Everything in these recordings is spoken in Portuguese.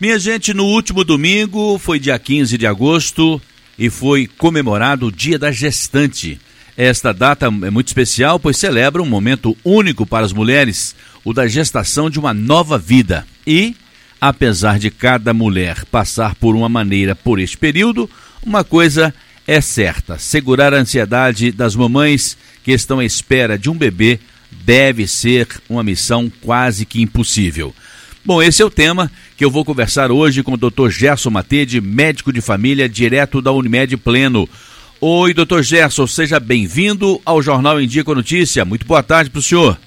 Minha gente, no último domingo, foi dia 15 de agosto, e foi comemorado o Dia da Gestante. Esta data é muito especial, pois celebra um momento único para as mulheres, o da gestação de uma nova vida. E, apesar de cada mulher passar por uma maneira por este período, uma coisa é certa: segurar a ansiedade das mamães que estão à espera de um bebê deve ser uma missão quase que impossível. Bom, esse é o tema que eu vou conversar hoje com o Dr. Gerson Matede, médico de família, direto da Unimed Pleno. Oi, doutor Gerson, seja bem-vindo ao Jornal em Dia com Notícia. Muito boa tarde para o senhor.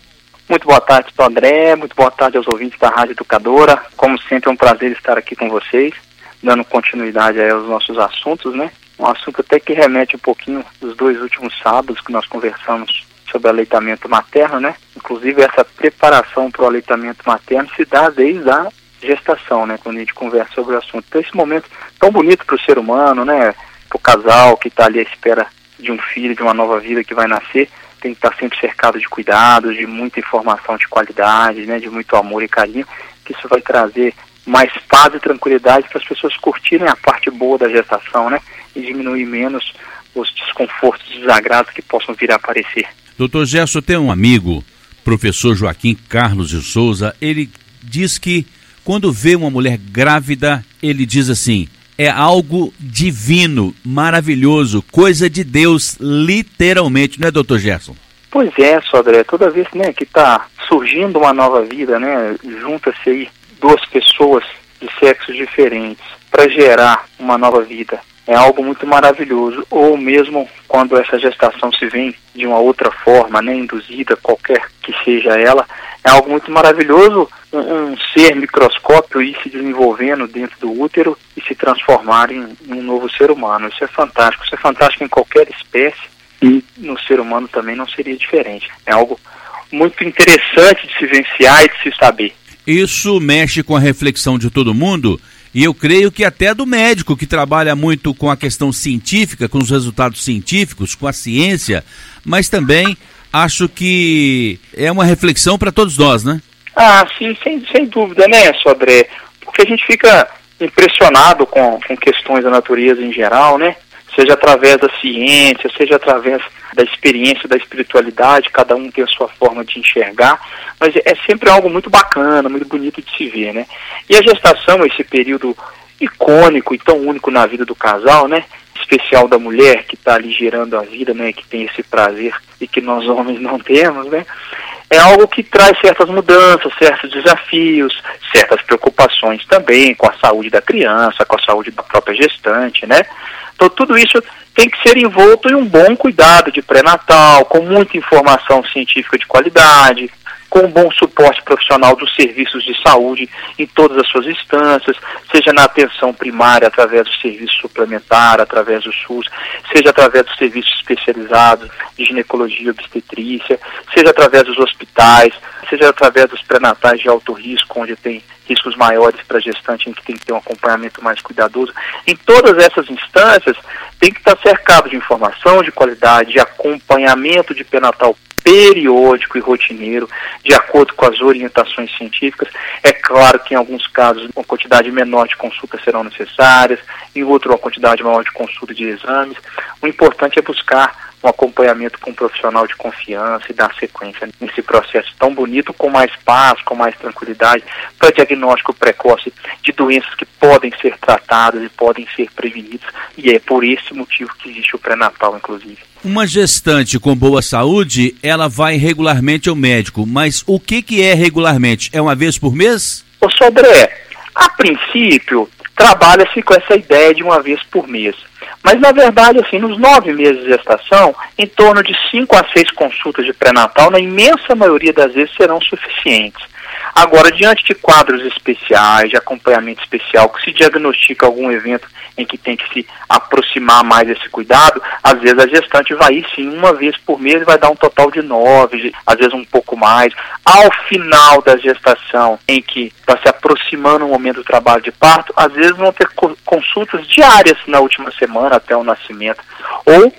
Muito boa tarde, Dr. André. Muito boa tarde aos ouvintes da Rádio Educadora. Como sempre, é um prazer estar aqui com vocês, dando continuidade aos nossos assuntos, né? Um assunto até que remete um pouquinho dos dois últimos sábados que nós conversamos sobre aleitamento materno, né? Inclusive essa preparação para o aleitamento materno se dá desde a gestação, né? Quando a gente conversa sobre o assunto. Então esse momento tão bonito para o ser humano, né? Para o casal que está ali à espera de um filho, de uma nova vida que vai nascer, tem que estar tá sempre cercado de cuidados, de muita informação de qualidade, né? De muito amor e carinho, que isso vai trazer mais paz e tranquilidade para as pessoas curtirem a parte boa da gestação, né? E diminuir menos os desconfortos, desagrados que possam vir a aparecer. Doutor Gerson, tem um amigo, professor Joaquim Carlos de Souza, ele diz que quando vê uma mulher grávida, ele diz assim: é algo divino, maravilhoso, coisa de Deus, literalmente, não é, doutor Gerson? Pois é, Sodré, toda vez né, que está surgindo uma nova vida, né, junta-se aí duas pessoas de sexos diferentes para gerar uma nova vida é algo muito maravilhoso. Ou mesmo quando essa gestação se vem de uma outra forma, né, induzida, qualquer que seja ela, é algo muito maravilhoso um, um ser microscópio ir se desenvolvendo dentro do útero e se transformar em, em um novo ser humano. Isso é fantástico. Isso é fantástico em qualquer espécie e no ser humano também não seria diferente. É algo muito interessante de se vivenciar e de se saber. Isso mexe com a reflexão de todo mundo e eu creio que até do médico que trabalha muito com a questão científica, com os resultados científicos, com a ciência, mas também acho que é uma reflexão para todos nós, né? Ah, sim, sem, sem dúvida, né, Sodré? Porque a gente fica impressionado com, com questões da natureza em geral, né? Seja através da ciência, seja através da experiência, da espiritualidade, cada um tem a sua forma de enxergar, mas é sempre algo muito bacana, muito bonito de se ver, né? E a gestação, esse período icônico e tão único na vida do casal, né? Especial da mulher que está ali gerando a vida, né? Que tem esse prazer e que nós homens não temos, né? É algo que traz certas mudanças, certos desafios, certas preocupações também com a saúde da criança, com a saúde da própria gestante, né? Então tudo isso tem que ser envolto em um bom cuidado de pré-natal, com muita informação científica de qualidade, com um bom suporte profissional dos serviços de saúde em todas as suas instâncias, seja na atenção primária através do serviço suplementar, através do SUS, seja através dos serviços especializados de ginecologia e obstetrícia, seja através dos hospitais, seja através dos pré-natais de alto risco, onde tem riscos maiores para gestante, em que tem que ter um acompanhamento mais cuidadoso. Em todas essas instâncias, tem que estar cercado de informação de qualidade, de acompanhamento de pré-natal periódico e rotineiro, de acordo com as orientações científicas. É claro que em alguns casos uma quantidade menor de consultas serão necessárias, em outro uma quantidade maior de consulta de exames. O importante é buscar um acompanhamento com um profissional de confiança e dar sequência nesse processo tão bonito, com mais paz, com mais tranquilidade, para diagnóstico precoce de doenças que podem ser tratadas e podem ser prevenidas. E é por esse motivo que existe o pré-natal, inclusive. Uma gestante com boa saúde, ela vai regularmente ao médico, mas o que, que é regularmente? É uma vez por mês? Ô, Sodré, a princípio, trabalha-se com essa ideia de uma vez por mês. Mas, na verdade, assim, nos nove meses de gestação, em torno de cinco a seis consultas de pré-natal, na imensa maioria das vezes, serão suficientes. Agora, diante de quadros especiais, de acompanhamento especial, que se diagnostica algum evento em que tem que se aproximar mais desse cuidado, às vezes a gestante vai ir sim uma vez por mês vai dar um total de nove, às vezes um pouco mais. Ao final da gestação, em que está se aproximando o momento do trabalho de parto, às vezes vão ter consultas diárias na última semana até o nascimento. Ou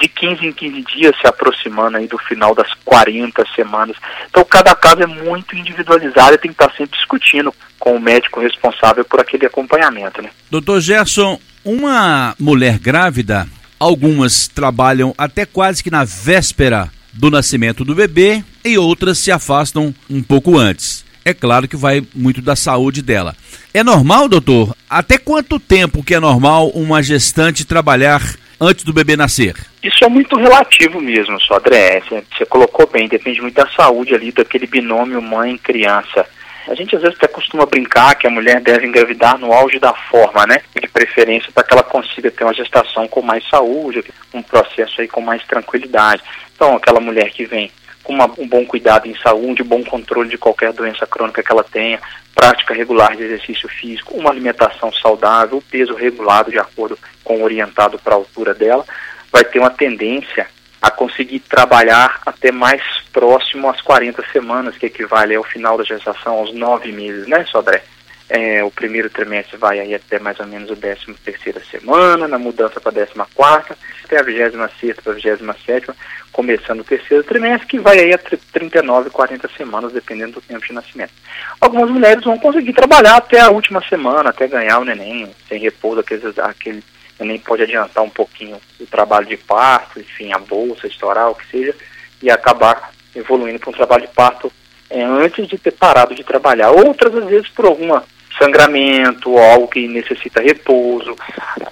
de 15 em 15 dias, se aproximando aí do final das 40 semanas. Então, cada caso é muito individualizado e tem que estar sempre discutindo com o médico responsável por aquele acompanhamento, né? Doutor Gerson, uma mulher grávida, algumas trabalham até quase que na véspera do nascimento do bebê e outras se afastam um pouco antes. É claro que vai muito da saúde dela. É normal, doutor? Até quanto tempo que é normal uma gestante trabalhar antes do bebê nascer? Isso é muito relativo mesmo, só André. Você colocou bem, depende muito da saúde ali, daquele binômio mãe-criança. A gente às vezes até costuma brincar que a mulher deve engravidar no auge da forma, né? De preferência para que ela consiga ter uma gestação com mais saúde, um processo aí com mais tranquilidade. Então, aquela mulher que vem com uma, um bom cuidado em saúde, bom controle de qualquer doença crônica que ela tenha, prática regular de exercício físico, uma alimentação saudável, peso regulado de acordo com o orientado para a altura dela, vai ter uma tendência a conseguir trabalhar até mais próximo às 40 semanas, que equivale ao final da gestação, aos nove meses, né, Sodré? É, o primeiro trimestre vai aí até mais ou menos a 13 terceira semana, na mudança para a 14 quarta, até a 26 para a 27 começando o terceiro trimestre, que vai aí a 39, 40 semanas, dependendo do tempo de nascimento. Algumas mulheres vão conseguir trabalhar até a última semana, até ganhar o neném, sem repouso, aqueles, aquele neném pode adiantar um pouquinho o trabalho de parto, enfim, a bolsa, estourar, o que seja, e acabar evoluindo para um trabalho de parto é, antes de ter parado de trabalhar. Outras, às vezes, por alguma sangramento, algo que necessita repouso,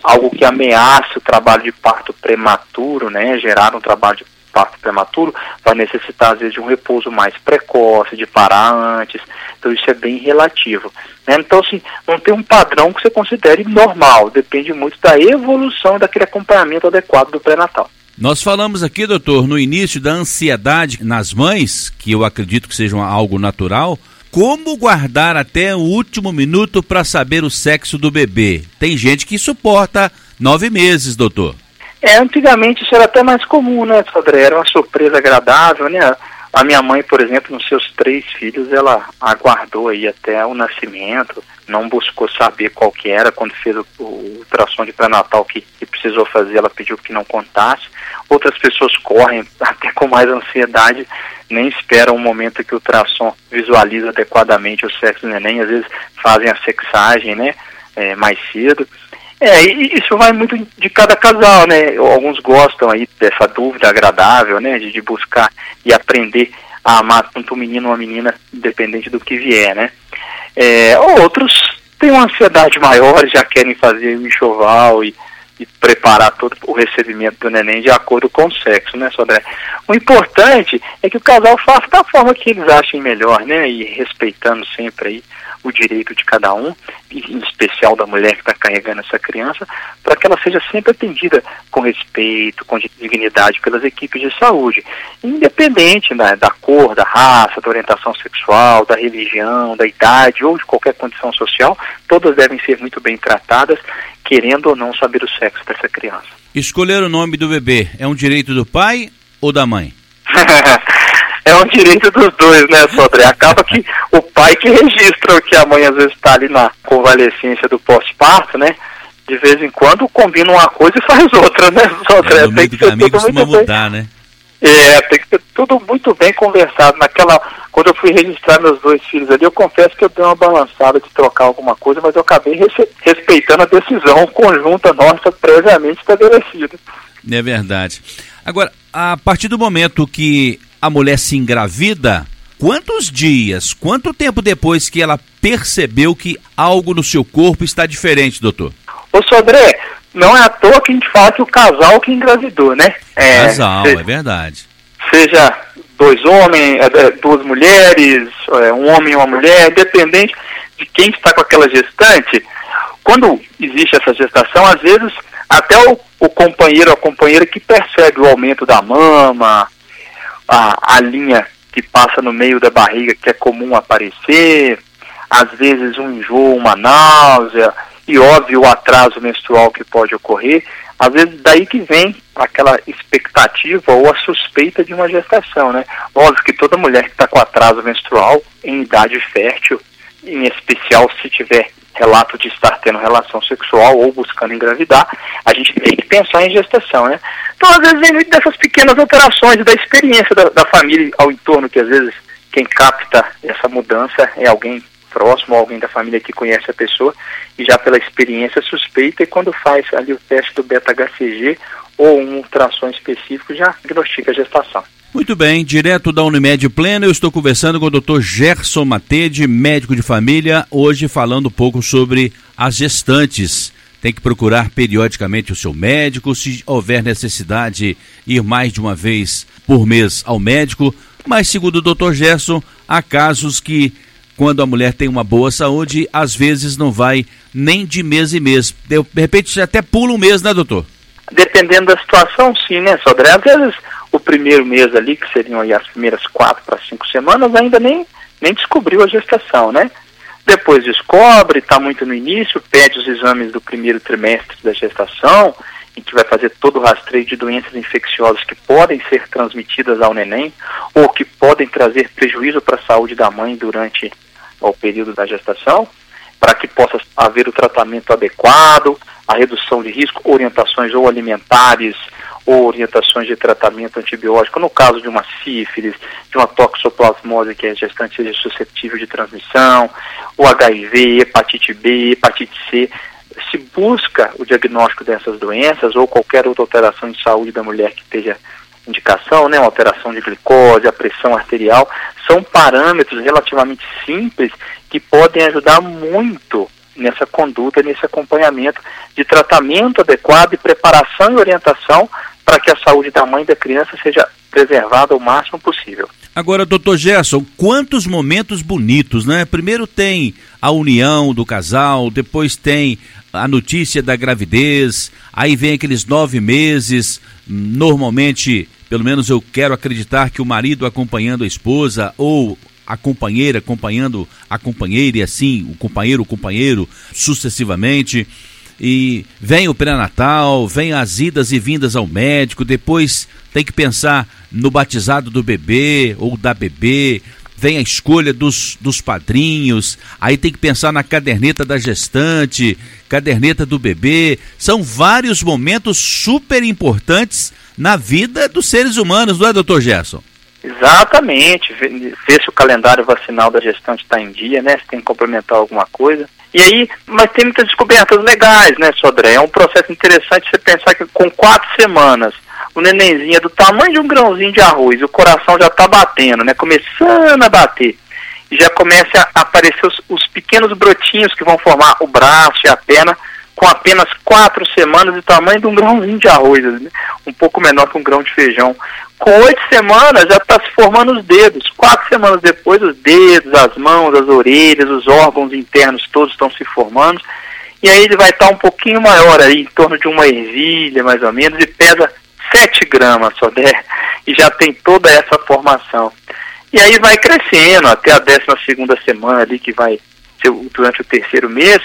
algo que ameaça o trabalho de parto prematuro, né, gerar um trabalho de parto prematuro, vai necessitar às vezes de um repouso mais precoce, de parar antes. Então isso é bem relativo. Né? Então assim, não tem um padrão que você considere normal, depende muito da evolução daquele acompanhamento adequado do pré-natal. Nós falamos aqui, doutor, no início da ansiedade nas mães, que eu acredito que seja algo natural, como guardar até o último minuto para saber o sexo do bebê? Tem gente que suporta nove meses, doutor. É, antigamente isso era até mais comum, né, Sodré? Era uma surpresa agradável, né? A minha mãe, por exemplo, nos seus três filhos, ela aguardou aí até o nascimento, não buscou saber qual que era, quando fez o, o ultrassom de pré-natal que, que, precisou fazer, ela pediu que não contasse. Outras pessoas correm até com mais ansiedade, nem esperam o momento que o ultrassom visualiza adequadamente o sexo do neném, às vezes fazem a sexagem, né, é, mais cedo. É, isso vai muito de cada casal, né? Alguns gostam aí dessa dúvida agradável, né? De, de buscar e aprender a amar tanto um menino ou uma menina, independente do que vier, né? É, outros têm uma ansiedade maior, já querem fazer o enxoval e, e preparar todo o recebimento do neném de acordo com o sexo, né, Sodré? O importante é que o casal faça da forma que eles achem melhor, né? E respeitando sempre aí o direito de cada um, em especial da mulher que está carregando essa criança, para que ela seja sempre atendida com respeito, com dignidade pelas equipes de saúde, independente né, da cor, da raça, da orientação sexual, da religião, da idade ou de qualquer condição social, todas devem ser muito bem tratadas, querendo ou não saber o sexo dessa criança. Escolher o nome do bebê é um direito do pai ou da mãe? é um direito dos dois, né, Sodré? Acaba que o pai que registra que a mãe às vezes está ali na convalescência do pós-parto, né? De vez em quando combina uma coisa e faz outra, né, Sodré? É, no meio tem que ser tudo muito mudar, bem... né? É, tem que ser tudo muito bem conversado. Naquela, quando eu fui registrar meus dois filhos ali, eu confesso que eu dei uma balançada de trocar alguma coisa, mas eu acabei respeitando a decisão conjunta nossa previamente estabelecida. É verdade. Agora, a partir do momento que a mulher se engravida, quantos dias, quanto tempo depois que ela percebeu que algo no seu corpo está diferente, doutor? Ô Sodré, não é à toa que a gente fala que o casal que engravidou, né? É, casal, seja, é verdade. Seja dois homens, é, é, duas mulheres, é, um homem e uma mulher, independente de quem está com aquela gestante, quando existe essa gestação, às vezes até o, o companheiro ou a companheira que percebe o aumento da mama, a, a linha que passa no meio da barriga que é comum aparecer, às vezes um enjoo, uma náusea, e óbvio o atraso menstrual que pode ocorrer, às vezes daí que vem aquela expectativa ou a suspeita de uma gestação, né? Óbvio que toda mulher que está com atraso menstrual em idade fértil, em especial se tiver relato de estar tendo relação sexual ou buscando engravidar, a gente tem que pensar em gestação, né? Então, às vezes, vem muito dessas pequenas alterações da experiência da, da família ao entorno, que às vezes quem capta essa mudança é alguém próximo, alguém da família que conhece a pessoa e já pela experiência suspeita e quando faz ali o teste do beta-HCG ou um ultrassom específico já diagnostica a gestação. Muito bem, direto da Unimed Plena, eu estou conversando com o Dr. Gerson Matede, médico de família, hoje falando um pouco sobre as gestantes. Tem que procurar periodicamente o seu médico, se houver necessidade, ir mais de uma vez por mês ao médico. Mas, segundo o Dr. Gerson, há casos que, quando a mulher tem uma boa saúde, às vezes não vai nem de mês em mês. De repente, até pula um mês, né, doutor? Dependendo da situação, sim, né, Sodré? Às vezes o primeiro mês ali, que seriam as primeiras quatro para cinco semanas, ainda nem, nem descobriu a gestação, né? Depois descobre, está muito no início, pede os exames do primeiro trimestre da gestação, em que vai fazer todo o rastreio de doenças infecciosas que podem ser transmitidas ao neném ou que podem trazer prejuízo para a saúde da mãe durante o período da gestação, para que possa haver o tratamento adequado, a redução de risco, orientações ou alimentares ou orientações de tratamento antibiótico, no caso de uma sífilis, de uma toxoplasmose que a gestante seja suscetível de transmissão, o HIV, hepatite B, hepatite C, se busca o diagnóstico dessas doenças ou qualquer outra alteração de saúde da mulher que esteja indicação, né, uma alteração de glicose, a pressão arterial, são parâmetros relativamente simples que podem ajudar muito nessa conduta, nesse acompanhamento de tratamento adequado e preparação e orientação para que a saúde da mãe e da criança seja preservada o máximo possível. Agora, doutor Gerson, quantos momentos bonitos, né? Primeiro tem a união do casal, depois tem a notícia da gravidez, aí vem aqueles nove meses, normalmente, pelo menos eu quero acreditar que o marido acompanhando a esposa ou a companheira acompanhando a companheira e assim o companheiro o companheiro sucessivamente e vem o pré-natal, vem as idas e vindas ao médico, depois tem que pensar no batizado do bebê ou da bebê, vem a escolha dos, dos padrinhos, aí tem que pensar na caderneta da gestante, caderneta do bebê. São vários momentos super importantes na vida dos seres humanos, não é, doutor Gerson? Exatamente, ver se o calendário vacinal da gestante está em dia, né? Se tem que complementar alguma coisa. E aí, mas tem muitas descobertas legais, né, Sodré? É um processo interessante você pensar que com quatro semanas o nenenzinho é do tamanho de um grãozinho de arroz, o coração já está batendo, né? Começando a bater. E já começa a aparecer os, os pequenos brotinhos que vão formar o braço e a perna com apenas quatro semanas do tamanho de um grãozinho de arroz, né? um pouco menor que um grão de feijão. Com oito semanas já está se formando os dedos. Quatro semanas depois, os dedos, as mãos, as orelhas, os órgãos internos todos estão se formando. E aí ele vai estar tá um pouquinho maior aí, em torno de uma ervilha mais ou menos, e pesa 7 gramas só der, e já tem toda essa formação. E aí vai crescendo até a décima segunda semana ali, que vai ser durante o terceiro mês,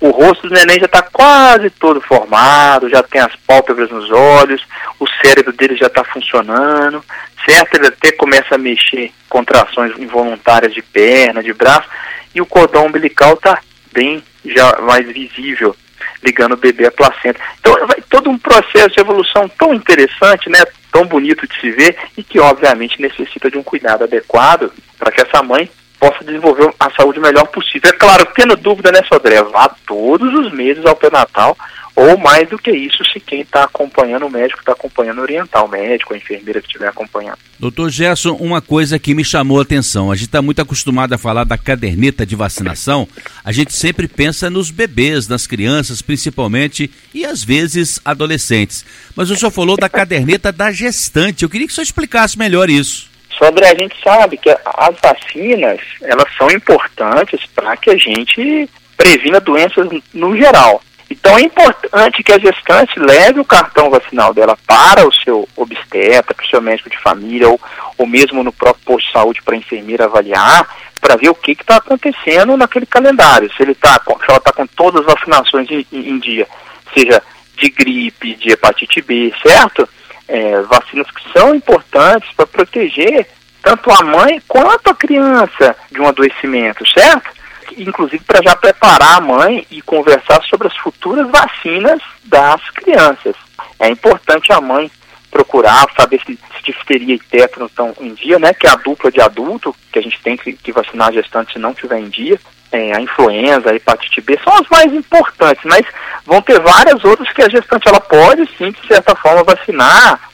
o rosto do neném já está quase todo formado, já tem as pálpebras nos olhos, o cérebro dele já está funcionando, certo? Ele até começa a mexer contrações involuntárias de perna, de braço, e o cordão umbilical está bem já mais visível, ligando o bebê à placenta. Então, vai todo um processo de evolução tão interessante, né? Tão bonito de se ver e que, obviamente, necessita de um cuidado adequado para que essa mãe possa desenvolver a saúde melhor possível. É claro, tendo dúvida, né, Sodré? Vá todos os meses ao pré-natal, ou mais do que isso, se quem está acompanhando o médico está acompanhando orientar o médico, a enfermeira que estiver acompanhando. Doutor Gerson, uma coisa que me chamou a atenção, a gente está muito acostumado a falar da caderneta de vacinação, a gente sempre pensa nos bebês, nas crianças principalmente, e às vezes adolescentes. Mas o senhor falou da caderneta da gestante, eu queria que o senhor explicasse melhor isso. André, a gente sabe que as vacinas, elas são importantes para que a gente previna doenças no geral. Então é importante que a gestante leve o cartão vacinal dela para o seu obstetra, para o seu médico de família, ou, ou mesmo no próprio posto de saúde para a enfermeira avaliar, para ver o que está acontecendo naquele calendário. Se ele está se ela está com todas as vacinações em, em, dia, seja de gripe, de hepatite B, certo? É, vacinas que são importantes para proteger tanto a mãe quanto a criança de um adoecimento, certo? Inclusive para já preparar a mãe e conversar sobre as futuras vacinas das crianças. É importante a mãe procurar saber se, se difteria e tétano estão em dia, né? Que é a dupla de adulto que a gente tem que, que vacinar gestante se não tiver em dia. É, a influenza, a hepatite B são as mais importantes, mas vão ter várias outras que a gestante ela pode sim, de certa forma, vacinar,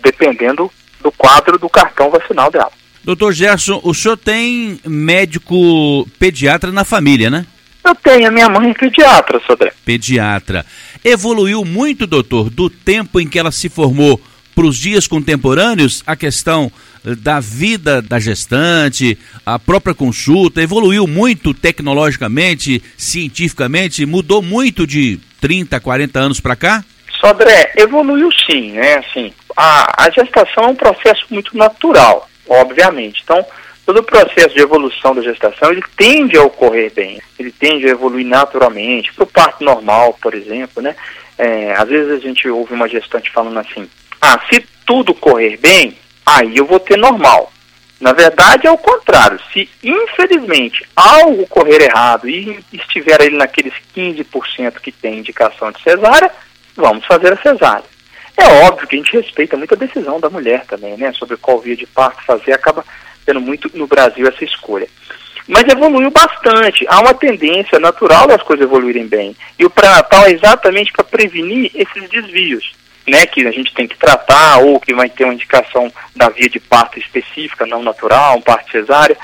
dependendo do quadro do cartão vacinal dela. Doutor Gerson, o senhor tem médico pediatra na família, né? Eu tenho, a minha mãe é pediatra, Sodré. Pediatra. Evoluiu muito, doutor, do tempo em que ela se formou para os dias contemporâneos, a questão da vida da gestante, a própria consulta, evoluiu muito tecnologicamente, cientificamente, mudou muito de 30, 40 anos para cá? Sodré, evoluiu sim, né? Assim, a, a gestação é um processo muito natural, obviamente. Então, todo o processo de evolução da gestação, ele tende a ocorrer bem, ele tende a evoluir naturalmente, para o parto normal, por exemplo, né? É, às vezes a gente ouve uma gestante falando assim, ah, se tudo correr bem, aí eu vou ter normal. Na verdade é o contrário, se infelizmente algo correr errado e estiver ele naqueles 15% que tem indicação de cesárea, vamos fazer a cesárea. É óbvio que a gente respeita muito a decisão da mulher também, né? Sobre qual via de parto fazer, acaba tendo muito no Brasil essa escolha. Mas evoluiu bastante. Há uma tendência natural das coisas evoluírem bem. E o pré-natal é exatamente para prevenir esses desvios, né? Que a gente tem que tratar, ou que vai ter uma indicação da via de parto específica, não natural, parto cesárea.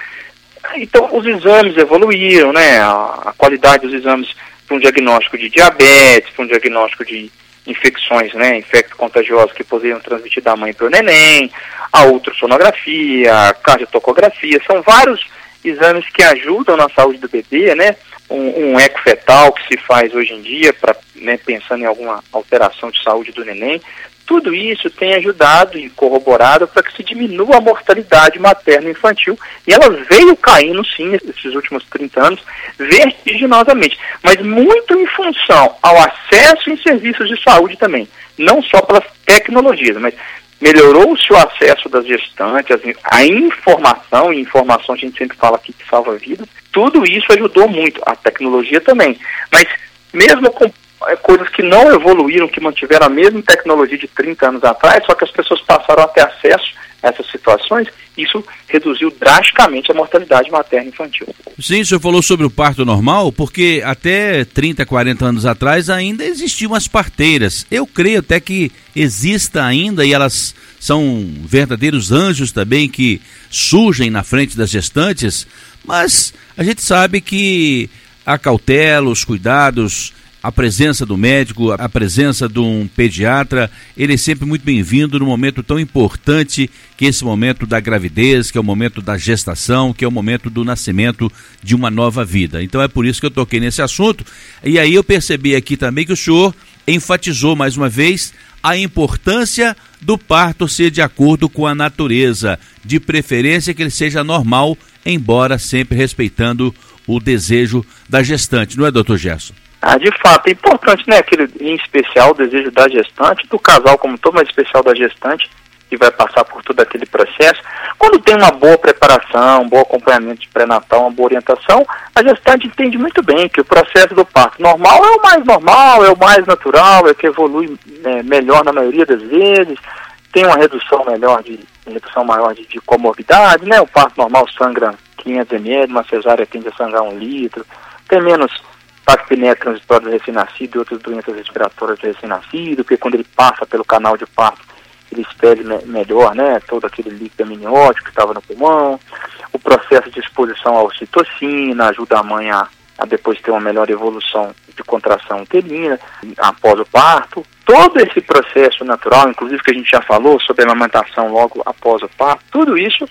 Então, os exames evoluíram, né? A, a qualidade dos exames para um diagnóstico de diabetes, para um diagnóstico de infecções, né, infectos contagiosos que poderiam transmitir da mãe para o neném, a ultrassonografia, a cardiotocografia, são vários exames que ajudam na saúde do bebê, né, um, um eco fetal que se faz hoje em dia, para né, pensando em alguma alteração de saúde do neném, tudo isso tem ajudado e corroborado para que se diminua a mortalidade materna infantil e ela veio caindo sim nesses últimos 30 anos vertiginosamente, mas muito em função ao acesso em serviços de saúde também, não só pelas tecnologias, mas melhorou-se o acesso das gestantes, a informação, e informação a gente sempre fala aqui que salva vidas, tudo isso ajudou muito, a tecnologia também, mas mesmo com é, coisas que não evoluíram, que mantiveram a mesma tecnologia de 30 anos atrás, só que as pessoas passaram a ter acesso essas situações, isso reduziu drasticamente a mortalidade materna infantil. Sim, o senhor falou sobre o parto normal, porque até 30, 40 anos atrás ainda existiam as parteiras. Eu creio até que exista ainda e elas são verdadeiros anjos também que surgem na frente das gestantes, mas a gente sabe que a cautela, os cuidados a presença do médico, a presença de um pediatra, ele é sempre muito bem-vindo no momento tão importante que é esse momento da gravidez, que é o momento da gestação, que é o momento do nascimento de uma nova vida. Então é por isso que eu toquei nesse assunto. E aí eu percebi aqui também que o senhor enfatizou mais uma vez a importância do parto ser de acordo com a natureza, de preferência que ele seja normal, embora sempre respeitando o desejo da gestante, não é, doutor Gerson? Ah, de fato, é importante, né, aquele, em especial o desejo da gestante, do casal como todo, mas especial da gestante, que vai passar por todo aquele processo. Quando tem uma boa preparação, um bom acompanhamento de pré-natal, uma boa orientação, a gestante entende muito bem que o processo do parto normal é o mais normal, é o mais natural, é o que evolui né, melhor na maioria das vezes, tem uma redução melhor de redução maior de, de comorbidade, né? O parto normal sangra 500 ml, uma cesárea tende a sangrar um litro, tem menos Pactiné transitório do recém-nascido e outras doenças respiratórias do recém-nascido, porque quando ele passa pelo canal de parto, ele expele me melhor, né, todo aquele líquido amniótico que estava no pulmão. O processo de exposição à ocitocina ajuda a mãe a, a depois ter uma melhor evolução de contração uterina após o parto. Todo esse processo natural, inclusive que a gente já falou sobre a amamentação logo após o parto, tudo isso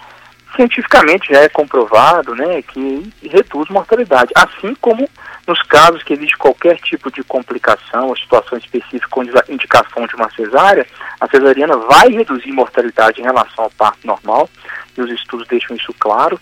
cientificamente já é comprovado né, que reduz mortalidade, assim como nos casos que existe qualquer tipo de complicação ou situação específica com indicação de uma cesárea, a cesariana vai reduzir mortalidade em relação ao parto normal, e os estudos deixam isso claro.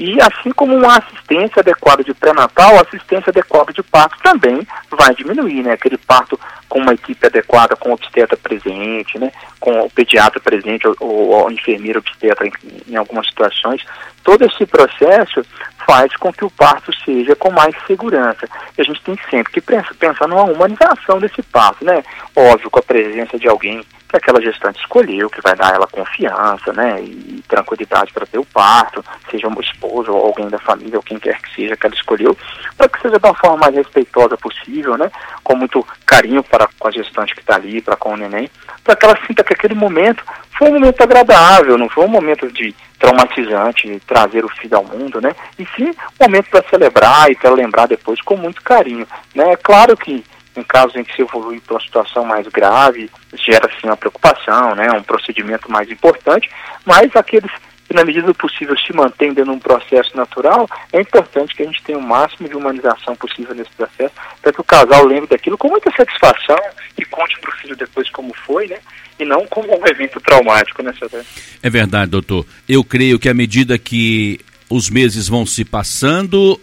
E assim como uma assistência adequada de pré-natal, assistência adequada de parto também vai diminuir, né? Aquele parto com uma equipe adequada, com o obstetra presente, né? Com o pediatra presente ou, ou o enfermeiro obstetra em, em algumas situações. Todo esse processo faz com que o parto seja com mais segurança. E a gente tem sempre que pensar, numa humanização desse parto, né? Óbvio, com a presença de alguém que aquela gestante escolheu, que vai dar ela confiança, né, e tranquilidade para ter o parto, seja um esposo ou alguém da família, ou quem quer que seja que ela escolheu, para que seja da forma mais respeitosa possível, né, com muito carinho para com a gestante que está ali, para com o neném, para que ela sinta que aquele momento foi um momento agradável, não foi um momento de traumatizante trazer o filho ao mundo, né, e sim um momento para celebrar e para lembrar depois com muito carinho, né, é claro que em casos em que se evolui para uma situação mais grave, gera sim uma preocupação, né, um procedimento mais importante, mas aqueles que na medida do possível se mantêm dentro de um processo natural, é importante que a gente tenha o máximo de humanização possível nesse processo, para que o casal lembre daquilo com muita satisfação e conte para o filho depois como foi, né? E não como um evento traumático, né, senhor? É verdade, doutor. Eu creio que à medida que os meses vão se passando,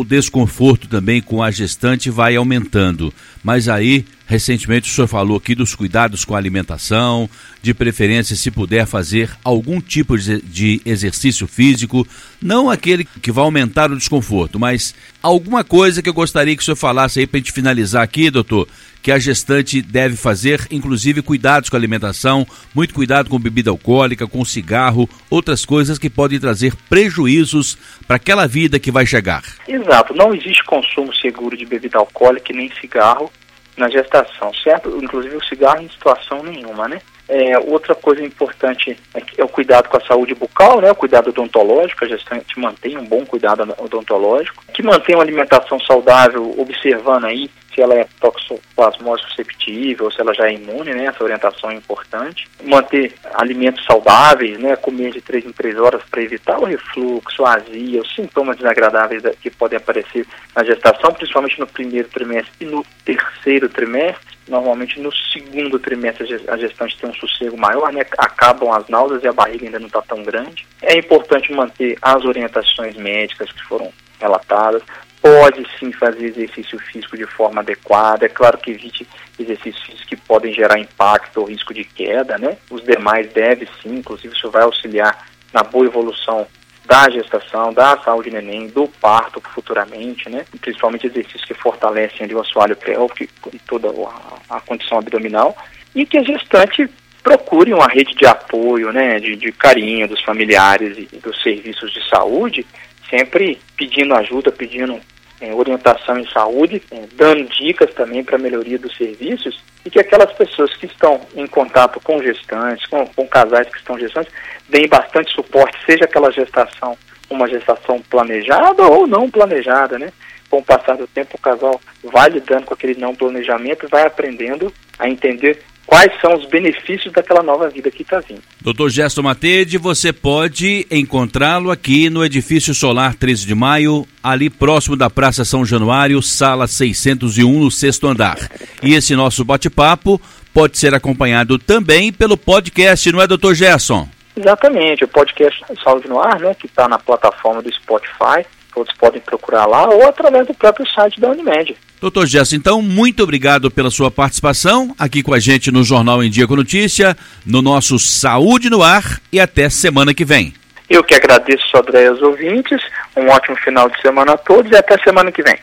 o desconforto também com a gestante vai aumentando. Mas aí, recentemente, o senhor falou aqui dos cuidados com a alimentação, de preferência, se puder fazer algum tipo de exercício físico, não aquele que vai aumentar o desconforto, mas alguma coisa que eu gostaria que o senhor falasse aí para a gente finalizar aqui, doutor, que a gestante deve fazer, inclusive cuidados com a alimentação, muito cuidado com bebida alcoólica, com cigarro, outras coisas que podem trazer prejuízos para aquela vida que vai chegar. Exato, não existe consumo seguro de bebida alcoólica nem cigarro na gestação, certo? Inclusive o cigarro em situação nenhuma, né? É, outra coisa importante é, é, o cuidado com a saúde bucal, né, o cuidado odontológico, a gestante mantém um bom cuidado odontológico, que mantém uma alimentação saudável, observando aí se ela é toxoplasmose susceptível, se ela já é imune, né, essa orientação é importante. Manter alimentos saudáveis, né, comer de 3 em 3 horas para evitar o refluxo, a azia, os sintomas desagradáveis que podem aparecer na gestação, principalmente no primeiro trimestre e no terceiro trimestre normalmente no segundo trimestre a gestante tem um sossego maior, né? acabam as náuseas e a barriga ainda não está tão grande. É importante manter as orientações médicas que foram relatadas. Pode sim fazer exercício físico de forma adequada. É claro que evite exercícios físicos que podem gerar impacto ou risco de queda, né? Os demais deve sim, inclusive isso vai auxiliar na boa evolução da gestação, da saúde do neném, do parto futuramente, né? Principalmente exercícios que fortalecem ali o assoalho pélvico e toda a, a condição abdominal. E que a gestante procure uma rede de apoio, né? De, de carinho dos familiares e dos serviços de saúde, sempre pedindo ajuda, pedindo é, orientação em saúde, é, dando dicas também para melhoria dos serviços e que aquelas pessoas que estão em contato com gestantes, com, com casais que estão gestantes, deem bastante suporte, seja aquela gestação uma gestação planejada ou não planejada, né? Com o passar do tempo, o casal vai lidando com aquele não planejamento, vai aprendendo a entender quais são os benefícios daquela nova vida que está vindo. Doutor Gesto Matede, você pode encontrá-lo aqui no Edifício Solar 13 de Maio, ali próximo da Praça São Januário, sala 601, no sexto andar. E esse nosso bate-papo pode ser acompanhado também pelo podcast, não é, doutor Gerson? Exatamente, o podcast Saúde no Ar, né, que está na plataforma do Spotify, todos podem procurar lá ou através do próprio site da Unimed. Doutor Gerson, então, muito obrigado pela sua participação aqui com a gente no Jornal em Dia com Notícia, no nosso Saúde no Ar e até semana que vem. Eu que agradeço, André, aos ouvintes, um ótimo final de semana a todos e até semana que vem.